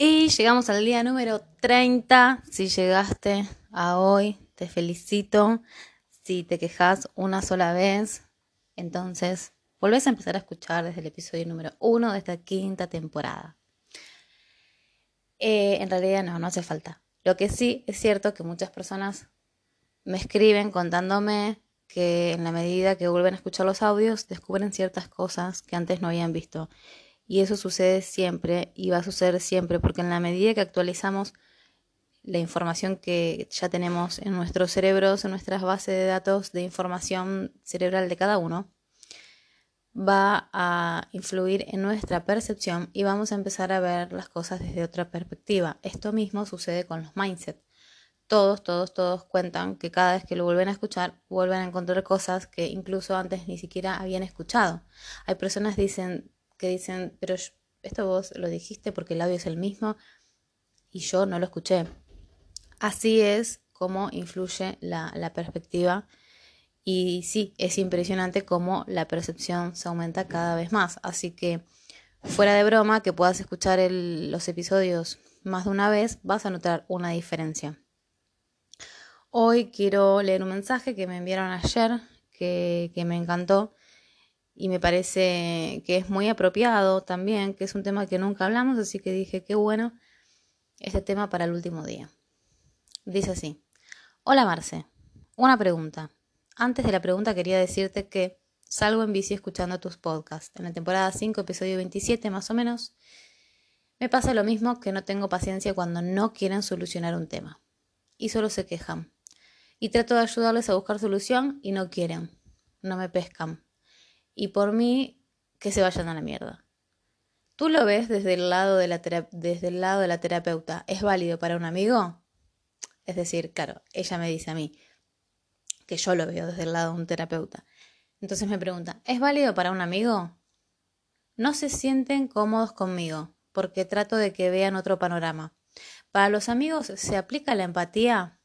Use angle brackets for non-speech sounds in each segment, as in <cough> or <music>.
Y llegamos al día número 30. Si llegaste a hoy, te felicito. Si te quejas una sola vez, entonces volvés a empezar a escuchar desde el episodio número 1 de esta quinta temporada. Eh, en realidad no, no hace falta. Lo que sí es cierto que muchas personas me escriben contándome que en la medida que vuelven a escuchar los audios descubren ciertas cosas que antes no habían visto. Y eso sucede siempre y va a suceder siempre, porque en la medida que actualizamos la información que ya tenemos en nuestros cerebros, en nuestras bases de datos de información cerebral de cada uno, va a influir en nuestra percepción y vamos a empezar a ver las cosas desde otra perspectiva. Esto mismo sucede con los mindset. Todos, todos, todos cuentan que cada vez que lo vuelven a escuchar, vuelven a encontrar cosas que incluso antes ni siquiera habían escuchado. Hay personas dicen, que dicen, pero esto vos lo dijiste porque el audio es el mismo y yo no lo escuché. Así es como influye la, perspectiva y sí, es impresionante cómo la percepción se aumenta cada vez más. Así que fuera de broma, que puedas escuchar los episodios más de una vez, vas a notar una diferencia. Hoy quiero leer un mensaje que me enviaron ayer, que me encantó y me parece que es muy apropiado también, que es un tema que nunca hablamos, así que dije, qué bueno este tema para el último día. Dice así, hola Marce, una pregunta. Antes de la pregunta quería decirte que salgo en bici escuchando tus podcasts. En la temporada 5, episodio 27 más o menos, me pasa lo mismo que no tengo paciencia cuando no quieren solucionar un tema. Y solo se quejan. Y trato de ayudarles a buscar solución y no quieren. No me pescan y por mí que se vayan a la mierda. ¿Tú lo ves desde el lado de la, desde el lado de la terapeuta? ¿Es válido para un amigo? Es decir, claro, ella me dice a mí que yo lo veo desde el lado de un terapeuta. Entonces me pregunta, ¿es válido para un amigo? No se sienten cómodos conmigo porque trato de que vean otro panorama. Para los amigos se aplica la empatía.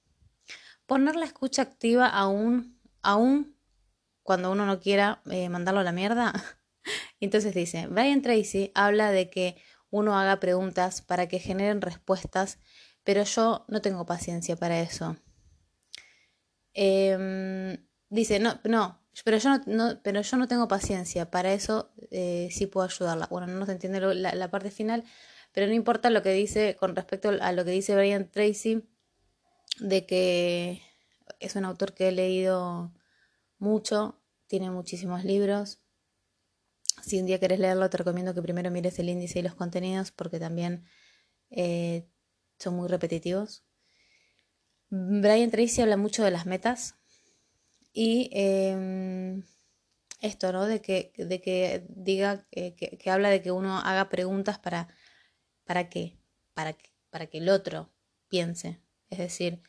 Poner la escucha activa aún, aún cuando uno no quiera eh, mandarlo a la mierda. <laughs> Entonces dice, Brian Tracy habla de que uno haga preguntas para que generen respuestas, pero yo no tengo paciencia para eso. Em, dice, no, no, pero yo no, pero yo no tengo paciencia, para eso eh, sí puedo ayudarla. Bueno, no se entiende la, parte final, pero no importa lo que dice con respecto a lo que dice Brian Tracy, de que es un autor que he leído mucho, tiene muchísimos libros. Si un día querés leerlo, te recomiendo que primero mires el índice y los contenidos porque también eh, son muy repetitivos. Brian Tracy habla mucho de las metas y em, esto, ¿no? De que, de que diga, que, que, habla de que uno haga preguntas para, ¿para qué? Para, para que el otro piense. Es decir,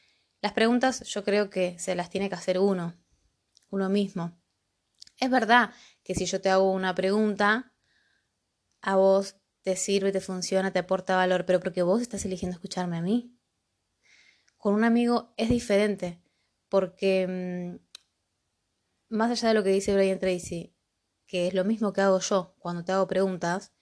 las preguntas yo creo que se las tiene que hacer uno, uno mismo. Es verdad que si yo te hago una pregunta, a vos te sirve, te funciona, te aporta valor, pero porque vos estás eligiendo escucharme a mí. Con un amigo es diferente, porque mm, más allá de lo que dice Brian Tracy, que es lo mismo que hago yo cuando te hago preguntas,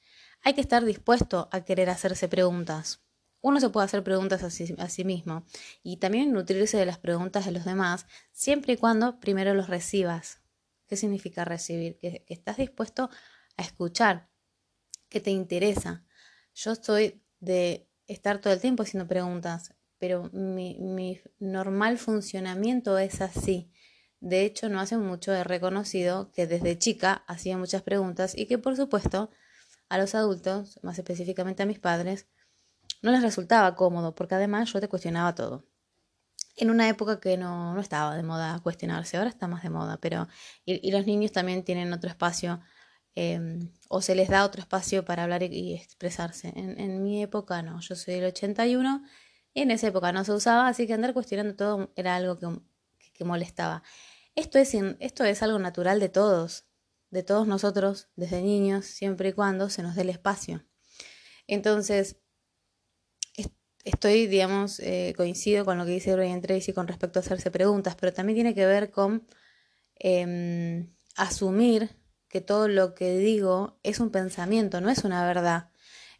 hay que estar dispuesto a querer hacerse preguntas. Uno se puede hacer preguntas a sí, mismo y también nutrirse de las preguntas de los demás, siempre y cuando primero los recibas. ¿Qué significa recibir? Que, estás dispuesto a escuchar, que te interesa. Yo estoy de estar todo el tiempo haciendo preguntas, pero mi, mi normal funcionamiento es así. De hecho, no hace mucho he reconocido que desde chica hacía muchas preguntas y que por supuesto a los adultos, más específicamente a mis padres, no les resultaba cómodo, porque además yo te cuestionaba todo. En una época que no, no estaba de moda cuestionarse, ahora está más de moda, pero y, los niños también tienen otro espacio em, o se les da otro espacio para hablar y, expresarse. En, mi época no, yo soy del 81 y en esa época no se usaba, así que andar cuestionando todo era algo que, que molestaba. Esto es, esto es algo natural de todos, de todos nosotros desde niños, siempre y cuando se nos dé el espacio. Entonces, estoy, digamos, eh, coincido con lo que dice Brian Tracy con respecto a hacerse preguntas, pero también tiene que ver con em, asumir que todo lo que digo es un pensamiento, no es una verdad.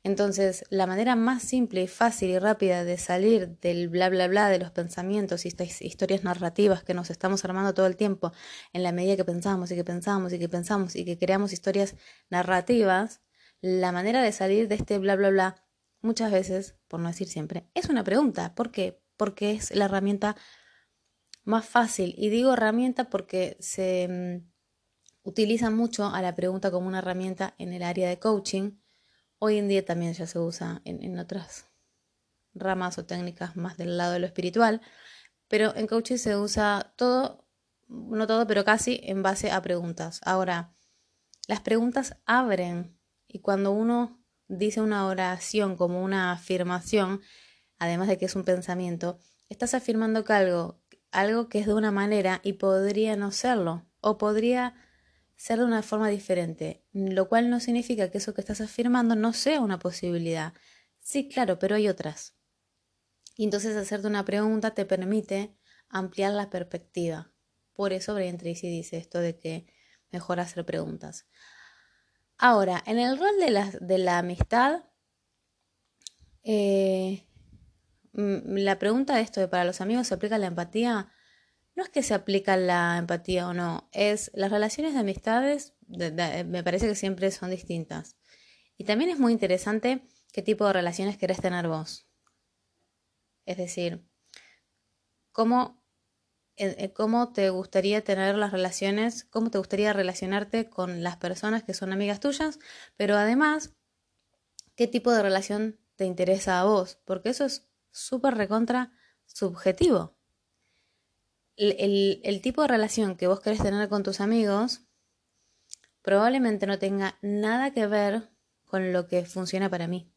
Entonces, la manera más simple y fácil y rápida de salir del bla bla bla de los pensamientos y estas historias narrativas que nos estamos armando todo el tiempo en la medida que pensamos y que pensamos y que pensamos y que creamos historias narrativas, la manera de salir de este bla bla bla muchas veces, por no decir siempre, es una pregunta. ¿Por qué? Porque es la herramienta más fácil. Y digo herramienta porque se mm, utiliza mucho a la pregunta como una herramienta en el área de coaching Hoy en día también ya se usa en, otras ramas o técnicas más del lado de lo espiritual, pero en coaching se usa todo, no todo, pero casi en base a preguntas. Ahora, las preguntas abren y cuando uno dice una oración como una afirmación, además de que es un pensamiento, estás afirmando que algo, algo que es de una manera y podría no serlo, o podría ser de una forma diferente, lo cual no significa que eso que estás afirmando no sea una posibilidad. Sí, claro, pero hay otras. Y entonces hacerte una pregunta te permite ampliar la perspectiva. Por eso Brian Tracy dice esto de que mejor hacer preguntas. Ahora, en el rol de la, amistad, eh, la pregunta de esto de para los amigos se aplica la empatía no es que se aplica la empatía o no, es las relaciones de amistades, me parece que siempre son distintas. Y también es muy interesante qué tipo de relaciones querés tener vos. Es decir, cómo, cómo te gustaría tener las relaciones, cómo te gustaría relacionarte con las personas que son amigas tuyas, pero además, qué tipo de relación te interesa a vos, porque eso es súper recontra subjetivo el, tipo de relación que vos querés tener con tus amigos probablemente no tenga nada que ver con lo que funciona para mí.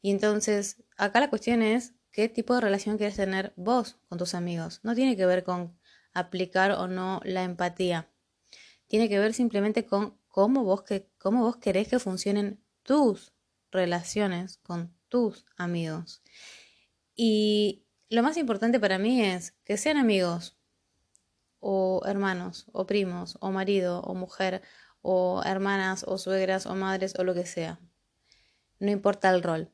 Y entonces, acá la cuestión es qué tipo de relación quieres tener vos con tus amigos. No tiene que ver con aplicar o no la empatía. Tiene que ver simplemente con cómo vos, que, cómo vos querés que funcionen tus relaciones con tus amigos. Y lo más importante para mí es que sean amigos o hermanos o primos o marido o mujer o hermanas o suegras o madres o lo que sea. No importa el rol.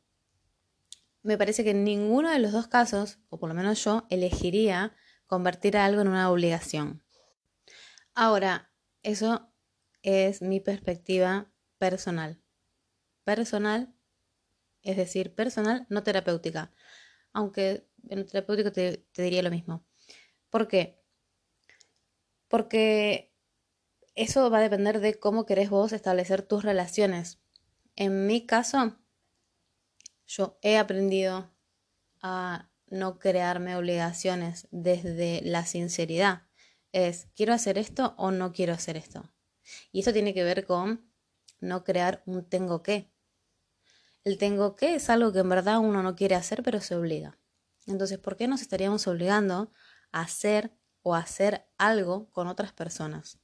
Me parece que en ninguno de los dos casos, o por lo menos yo, elegiría convertir algo en una obligación. Ahora, eso es mi perspectiva personal. Personal, es decir, personal, no terapéutica. Aunque en terapéutico te, diría lo mismo. ¿Por qué? Porque eso va a depender de cómo querés vos establecer tus relaciones. En mi caso, yo he aprendido a no crearme obligaciones desde la sinceridad. Es, ¿quiero hacer esto o no quiero hacer esto? Y eso tiene que ver con no crear un tengo que. El tengo que es algo que en verdad uno no quiere hacer, pero se obliga. Entonces, ¿por qué nos estaríamos obligando a hacer o hacer algo con otras personas?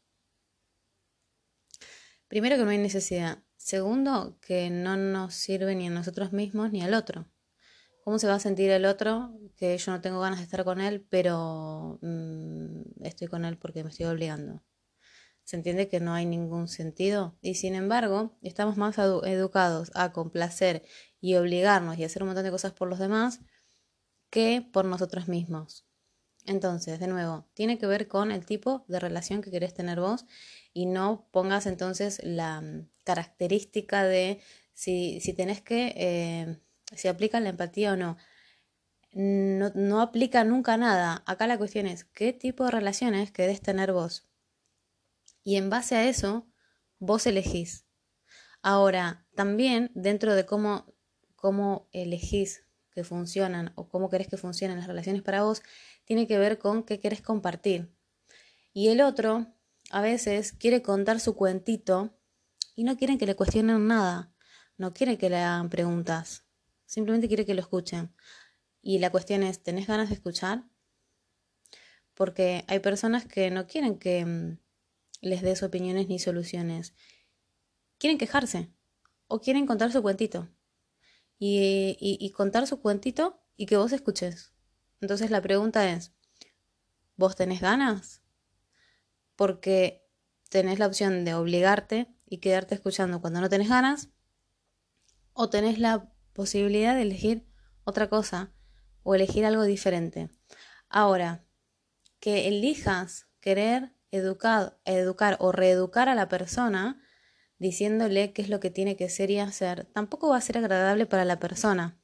Primero, que no hay necesidad. Segundo, que no nos sirve ni a nosotros mismos ni al otro. ¿Cómo se va a sentir el otro que yo no tengo ganas de estar con él, pero mm, estoy con él porque me estoy obligando? ¿Se entiende que no hay ningún sentido? Y sin embargo, estamos más educados a complacer y obligarnos y hacer un montón de cosas por los demás que por nosotros mismos. Entonces, de nuevo, tiene que ver con el tipo de relación que querés tener vos y no pongas entonces la mm, característica de si, si tenés que, eh, si aplica la empatía o no. no. No aplica nunca nada. Acá la cuestión es qué tipo de relaciones querés tener vos. Y en base a eso, vos elegís. Ahora, también dentro de cómo, cómo elegís que funcionan o cómo querés que funcionen las relaciones para vos, tiene que ver con qué querés compartir. Y el otro a veces quiere contar su cuentito y no quieren que le cuestionen nada, no quiere que le hagan preguntas, simplemente quiere que lo escuchen. Y la cuestión es, ¿tenés ganas de escuchar? Porque hay personas que no quieren que mm, les des opiniones ni soluciones. Quieren quejarse o quieren contar su cuentito y, contar su cuentito y que vos escuches. Entonces la pregunta es, ¿vos tenés ganas? Porque tenés la opción de obligarte y quedarte escuchando cuando no tenés ganas, o tenés la posibilidad de elegir otra cosa o elegir algo diferente. Ahora, que elijas querer educar, educar o reeducar a la persona diciéndole qué es lo que tiene que ser y hacer, tampoco va a ser agradable para la persona.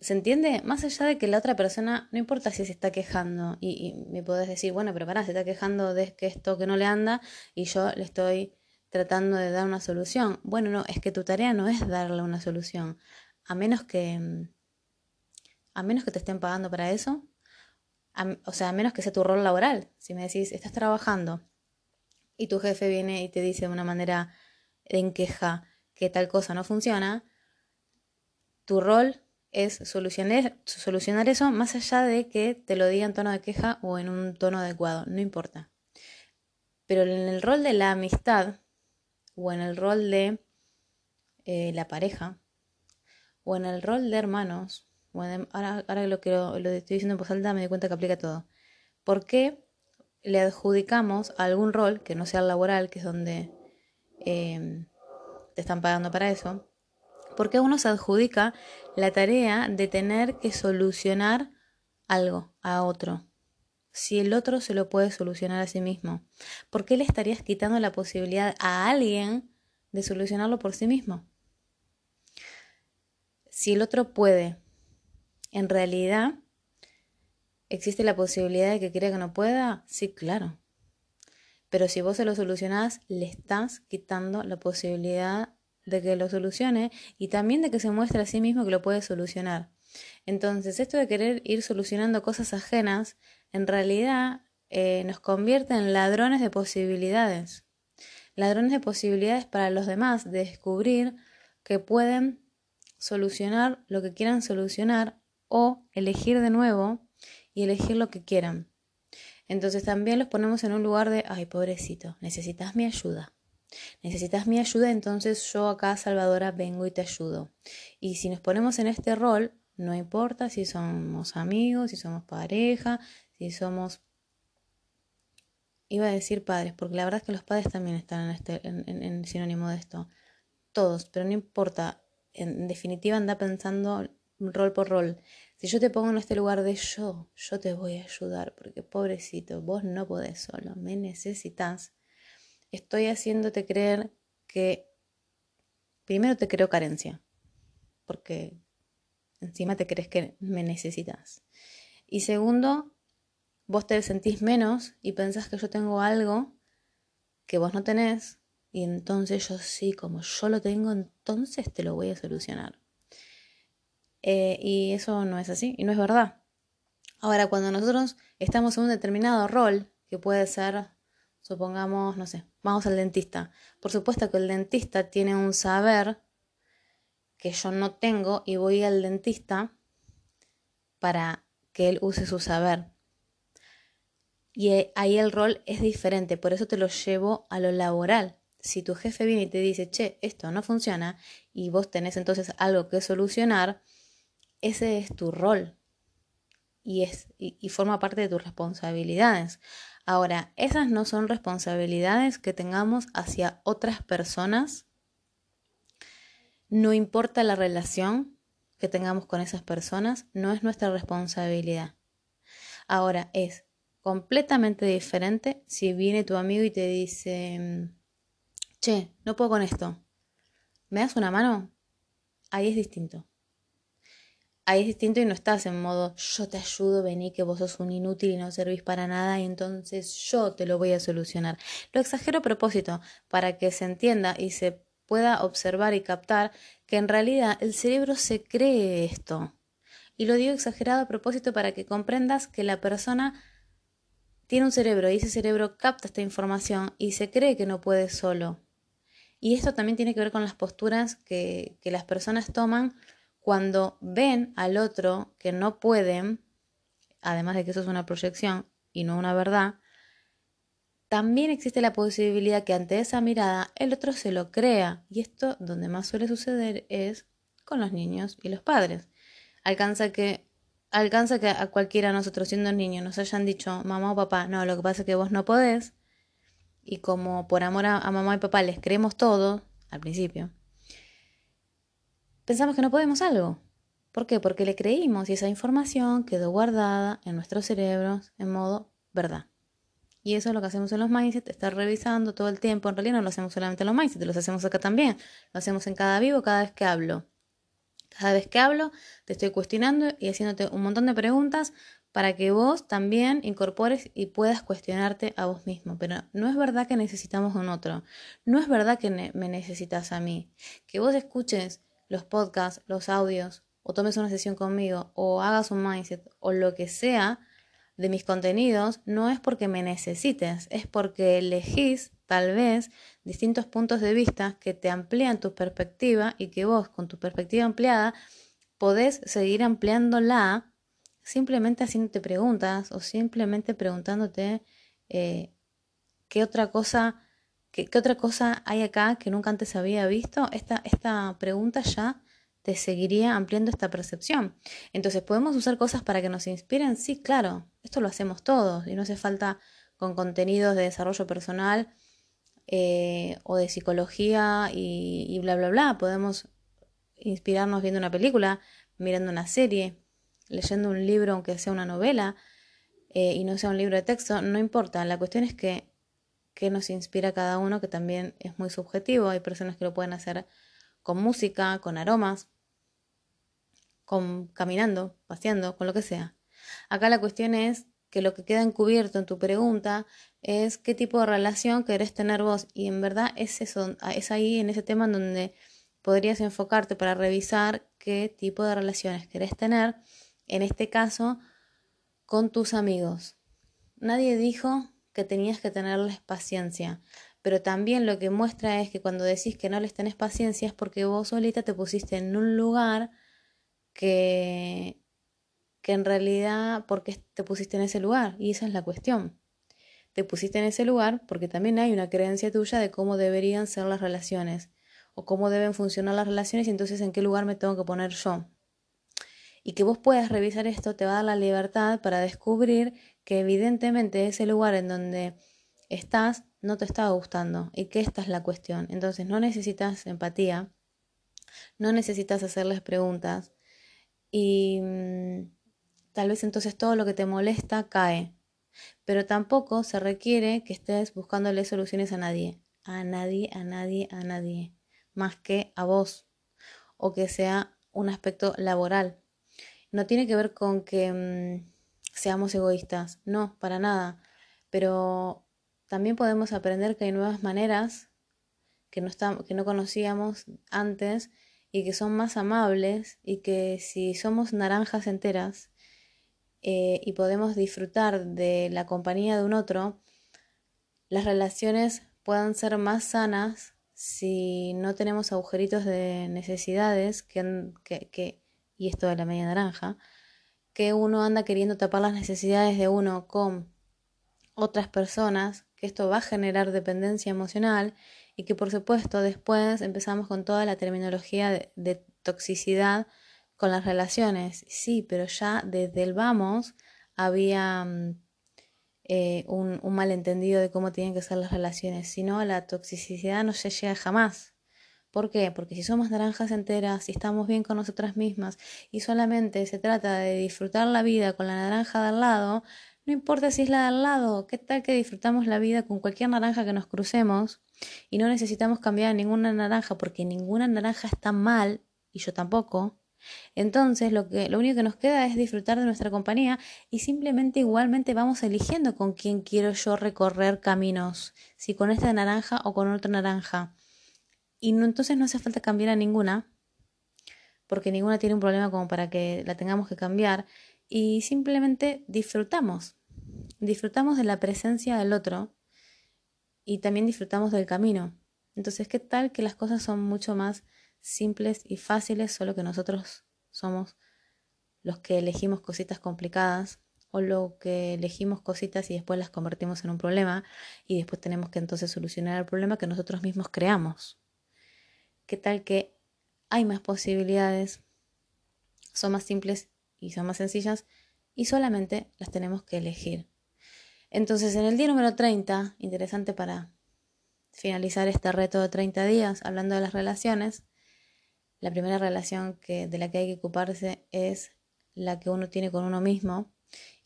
¿Se entiende? Más allá de que la otra persona, no importa si se está quejando y, me podés decir, bueno, pero pará, se está quejando de que esto que no le anda y yo le estoy tratando de dar una solución. Bueno, no, es que tu tarea no es darle una solución. A menos que, a menos que te estén pagando para eso, o sea, a menos que sea tu rol laboral. Si me decís, estás trabajando y tu jefe viene y te dice de una manera en queja que tal cosa no funciona, tu rol es solucionar, eso más allá de que te lo diga en tono de queja o en un tono adecuado, no importa. Pero en el rol de la amistad o en el rol de eh, la pareja o en el rol de hermanos, ahora, lo que lo, estoy diciendo en voz alta me doy cuenta que aplica todo. ¿Por qué le adjudicamos algún rol que no sea el laboral, que es donde em, te están pagando para eso, porque uno se adjudica la tarea de tener que solucionar algo a otro. Si el otro se lo puede solucionar a sí mismo, ¿por qué le estarías quitando la posibilidad a alguien de solucionarlo por sí mismo? Si el otro puede, en realidad ¿Existe la posibilidad de que crea que no pueda? Sí, claro. Pero si vos se lo solucionás, le estás quitando la posibilidad de que lo solucione y también de que se muestre a sí mismo que lo puede solucionar. Entonces, esto de querer ir solucionando cosas ajenas, en realidad eh, nos convierte en ladrones de posibilidades. Ladrones de posibilidades para los demás de descubrir que pueden solucionar lo que quieran solucionar o elegir de nuevo y elegir lo que quieran. Entonces también los ponemos en un lugar de, ay, pobrecito, necesitas mi ayuda. Necesitas mi ayuda, entonces yo acá, Salvadora, vengo y te ayudo. Y si nos ponemos en este rol, no importa si somos amigos, si somos pareja, si somos... Iba a decir padres, porque la verdad es que los padres también están en, este, en sinónimo de esto. Todos, pero no importa. En definitiva, anda pensando rol por rol. Si yo te pongo en este lugar de yo, yo te voy a ayudar, porque pobrecito, vos no podés solo, me necesitas. Estoy haciéndote creer que primero te creo carencia, porque encima te crees que me necesitas. Y segundo, vos te sentís menos y pensás que yo tengo algo que vos no tenés, y entonces yo sí, como yo lo tengo, entonces te lo voy a solucionar. Eh, y eso no es así y no es verdad. Ahora, cuando nosotros estamos en un determinado rol, que puede ser, supongamos, no sé, vamos al dentista. Por supuesto que el dentista tiene un saber que yo no tengo y voy al dentista para que él use su saber. Y ahí el rol es diferente, por eso te lo llevo a lo laboral. Si tu jefe viene y te dice, che, esto no funciona, y vos tenés entonces algo que solucionar, ese es tu rol y, es, y, forma parte de tus responsabilidades. Ahora, esas no son responsabilidades que tengamos hacia otras personas. No importa la relación que tengamos con esas personas, no es nuestra responsabilidad. Ahora, es completamente diferente si viene tu amigo y te dice, che, no puedo con esto, ¿me das una mano? Ahí es distinto ahí es distinto y no estás en modo yo te ayudo, vení que vos sos un inútil y no servís para nada y entonces yo te lo voy a solucionar. Lo exagero a propósito para que se entienda y se pueda observar y captar que en realidad el cerebro se cree esto. Y lo digo exagerado a propósito para que comprendas que la persona tiene un cerebro y ese cerebro capta esta información y se cree que no puede solo. Y esto también tiene que ver con las posturas que, que las personas toman cuando ven al otro que no pueden, además de que eso es una proyección y no una verdad, también existe la posibilidad que ante esa mirada el otro se lo crea. Y esto donde más suele suceder es con los niños y los padres. Alcanza que, alcanza que a cualquiera de nosotros siendo niños nos hayan dicho mamá o papá, no, lo que pasa es que vos no podés. Y como por amor a, a mamá y papá les creemos todo al principio, pensamos que no podemos algo. ¿Por qué? Porque le creímos y esa información quedó guardada en nuestros cerebros en modo verdad. Y eso es lo que hacemos en los mindset, estar revisando todo el tiempo. En realidad no lo hacemos solamente en los mindset, lo hacemos acá también. Lo hacemos en cada vivo, cada vez que hablo. Cada vez que hablo, te estoy cuestionando y haciéndote un montón de preguntas para que vos también incorpores y puedas cuestionarte a vos mismo. Pero no es verdad que necesitamos un otro. No es verdad que me necesitas a mí. Que vos escuches los podcasts, los audios, o tomes una sesión conmigo, o hagas un mindset, o lo que sea de mis contenidos, no es porque me necesites, es porque elegís tal vez distintos puntos de vista que te amplían tu perspectiva y que vos con tu perspectiva ampliada podés seguir ampliándola simplemente haciéndote preguntas o simplemente preguntándote eh, qué otra cosa, qué, otra cosa hay acá que nunca antes había visto. Esta, esta pregunta ya te seguiría ampliando esta percepción. Entonces, ¿podemos usar cosas para que nos inspiren? Sí, claro, esto lo hacemos todos y no hace falta con contenidos de desarrollo personal eh, o de psicología y, bla, bla, bla. Podemos inspirarnos viendo una película, mirando una serie, leyendo un libro, aunque sea una novela, eh, y no sea un libro de texto, no importa. La cuestión es que, que nos inspira cada uno, que también es muy subjetivo. Hay personas que lo pueden hacer con música, con aromas, con caminando, paseando, con lo que sea. Acá la cuestión es que lo que queda encubierto en tu pregunta es qué tipo de relación querés tener vos. Y en verdad es eso, es ahí en ese tema en donde podrías enfocarte para revisar qué tipo de relaciones querés tener en este caso, con tus amigos. Nadie dijo que tenías que tenerles paciencia, pero también lo que muestra es que cuando decís que no les tenés paciencia es porque vos solita te pusiste en un lugar que, que en realidad, porque te pusiste en ese lugar? Y esa es la cuestión. Te pusiste en ese lugar porque también hay una creencia tuya de cómo deberían ser las relaciones o cómo deben funcionar las relaciones y entonces en qué lugar me tengo que poner yo y que vos puedas revisar esto te va a dar la libertad para descubrir que evidentemente ese lugar en donde estás no te está gustando y que esta es la cuestión. Entonces no necesitas empatía, no necesitas hacerles preguntas y mm, tal vez entonces todo lo que te molesta cae. Pero tampoco se requiere que estés buscándole soluciones a nadie, a nadie, a nadie, a nadie, más que a vos o que sea un aspecto laboral no tiene que ver con que mm, seamos egoístas, no, para nada. Pero también podemos aprender que hay nuevas maneras que no, que no conocíamos antes y que son más amables y que si somos naranjas enteras eh, y podemos disfrutar de la compañía de un otro, las relaciones puedan ser más sanas si no tenemos agujeritos de necesidades que, que y esto de la media naranja, que uno anda queriendo tapar las necesidades de uno con otras personas, que esto va a generar dependencia emocional y que por supuesto después empezamos con toda la terminología de, toxicidad con las relaciones. Sí, pero ya desde el vamos había mm, eh, un, un malentendido de cómo tienen que ser las relaciones. Si no, la toxicidad no se llega jamás. ¿Por qué? Porque si somos naranjas enteras, si estamos bien con nosotras mismas y solamente se trata de disfrutar la vida con la naranja de al lado, no importa si es la de al lado, ¿qué tal que disfrutamos la vida con cualquier naranja que nos crucemos y no necesitamos cambiar ninguna naranja porque ninguna naranja está mal y yo tampoco? Entonces lo, que, lo único que nos queda es disfrutar de nuestra compañía y simplemente igualmente vamos eligiendo con quién quiero yo recorrer caminos, si con esta naranja o con otra naranja. Y no, entonces no hace falta cambiar a ninguna, porque ninguna tiene un problema como para que la tengamos que cambiar. Y simplemente disfrutamos. Disfrutamos de la presencia del otro y también disfrutamos del camino. Entonces, ¿qué tal que las cosas son mucho más simples y fáciles, solo que nosotros somos los que elegimos cositas complicadas o lo que elegimos cositas y después las convertimos en un problema y después tenemos que entonces solucionar el problema que nosotros mismos creamos? ¿Qué tal que hay más posibilidades? Son más simples y son más sencillas y solamente las tenemos que elegir. Entonces, en el día número 30, interesante para finalizar este reto de 30 días, hablando de las relaciones, la primera relación que, de la que hay que ocuparse es la que uno tiene con uno mismo.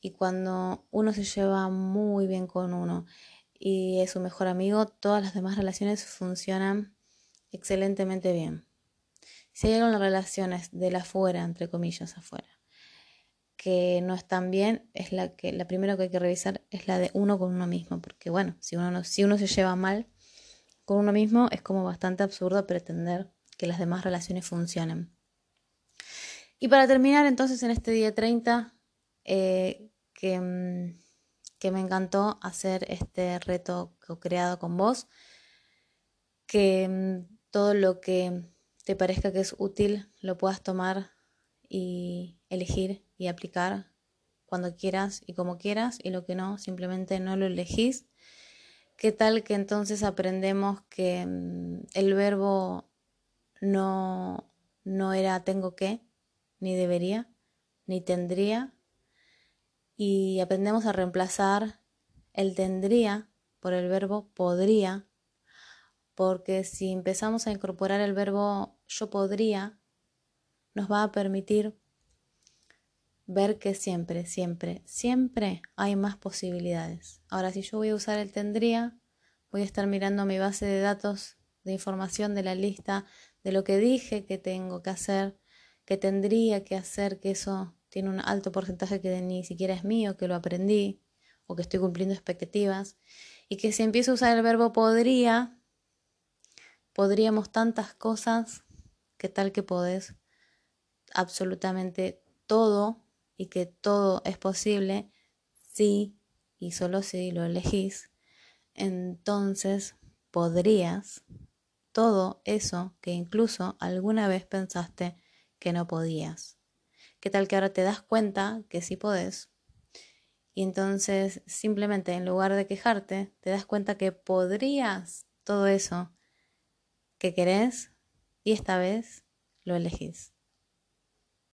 Y cuando uno se lleva muy bien con uno y es su mejor amigo, todas las demás relaciones funcionan excelentemente bien. Si hay algunas relaciones de la afuera, entre comillas, afuera, que no están bien, es la que la primera que hay que revisar es la de uno con uno mismo, porque bueno, si uno si uno se lleva mal con uno mismo, es como bastante absurdo pretender que las demás relaciones funcionen. Y para terminar, entonces, en este día 30, eh, que, mm, que me encantó hacer este reto creado con vos, que mm, todo lo que te parezca que es útil lo puedas tomar y elegir y aplicar cuando quieras y como quieras y lo que no, simplemente no lo elegís. ¿Qué tal que entonces aprendemos que mm, el verbo no, no era tengo que, ni debería, ni tendría, y aprendemos a reemplazar el tendría por el verbo podría porque si empezamos a incorporar el verbo yo podría, nos va a permitir ver que siempre, siempre, siempre hay más posibilidades. Ahora, si yo voy a usar el tendría, voy a estar mirando mi base de datos de información de la lista de lo que dije que tengo que hacer, que tendría que hacer, que eso tiene un alto porcentaje que ni siquiera es mío, que lo aprendí o que estoy cumpliendo expectativas, y que si empiezo a usar el verbo podría, podríamos tantas cosas que tal que podés absolutamente todo y que todo es posible si y solo si lo elegís, entonces podrías todo eso que incluso alguna vez pensaste que no podías. ¿Qué tal que ahora te das cuenta que sí podés? Y entonces simplemente en lugar de quejarte, te das cuenta que podrías todo eso que querés y esta vez lo elegís.